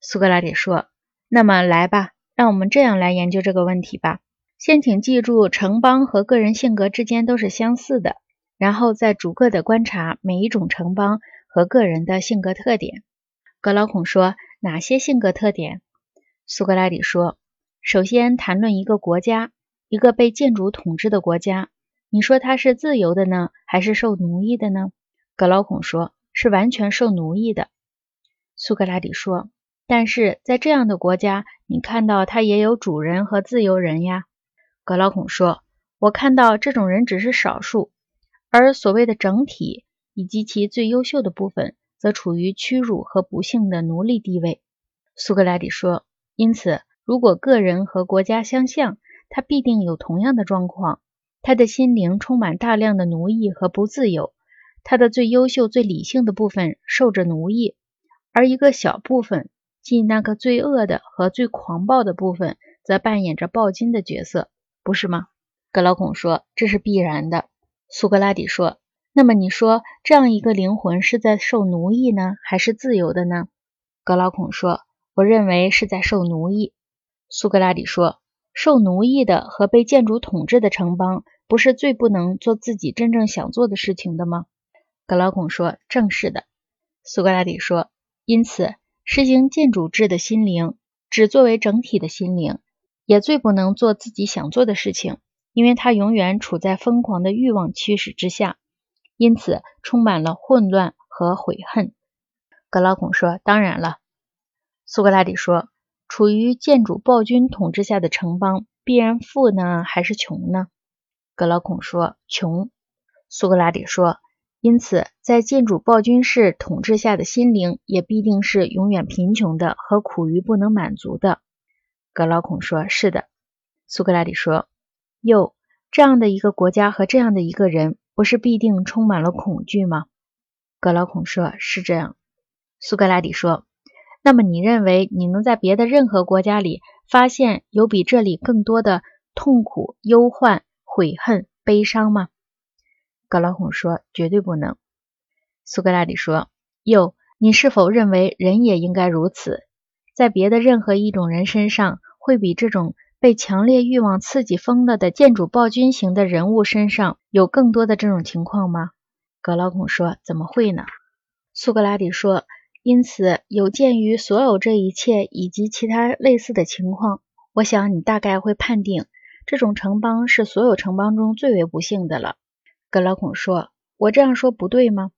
苏格拉底说：“那么来吧，让我们这样来研究这个问题吧。先请记住，城邦和个人性格之间都是相似的，然后再逐个的观察每一种城邦和个人的性格特点。”格劳孔说：“哪些性格特点？”苏格拉底说：“首先谈论一个国家，一个被建筑统治的国家。你说它是自由的呢，还是受奴役的呢？”格劳孔说：“是完全受奴役的。”苏格拉底说：“但是在这样的国家，你看到它也有主人和自由人呀。”格劳孔说：“我看到这种人只是少数，而所谓的整体以及其最优秀的部分，则处于屈辱和不幸的奴隶地位。”苏格拉底说。因此，如果个人和国家相像，他必定有同样的状况。他的心灵充满大量的奴役和不自由，他的最优秀、最理性的部分受着奴役，而一个小部分，即那个最恶的和最狂暴的部分，则扮演着暴君的角色，不是吗？格劳孔说：“这是必然的。”苏格拉底说：“那么你说，这样一个灵魂是在受奴役呢，还是自由的呢？”格劳孔说。我认为是在受奴役。苏格拉底说：“受奴役的和被建筑统治的城邦，不是最不能做自己真正想做的事情的吗？”格劳孔说：“正是的。”苏格拉底说：“因此，实行建主制的心灵，只作为整体的心灵，也最不能做自己想做的事情，因为它永远处在疯狂的欲望驱使之下，因此充满了混乱和悔恨。”格劳孔说：“当然了。”苏格拉底说：“处于建主暴君统治下的城邦，必然富呢，还是穷呢？”格劳孔说：“穷。”苏格拉底说：“因此，在建主暴君式统治下的心灵，也必定是永远贫穷的和苦于不能满足的。”格劳孔说：“是的。”苏格拉底说：“又这样的一个国家和这样的一个人，不是必定充满了恐惧吗？”格劳孔说：“是这样。”苏格拉底说。那么你认为你能在别的任何国家里发现有比这里更多的痛苦、忧患、悔恨、悲伤吗？格劳孔说：“绝对不能。”苏格拉底说：“又，你是否认为人也应该如此？在别的任何一种人身上，会比这种被强烈欲望刺激疯了的建主暴君型的人物身上有更多的这种情况吗？”格劳孔说：“怎么会呢？”苏格拉底说。因此，有鉴于所有这一切以及其他类似的情况，我想你大概会判定这种城邦是所有城邦中最为不幸的了。格老孔说：“我这样说不对吗？”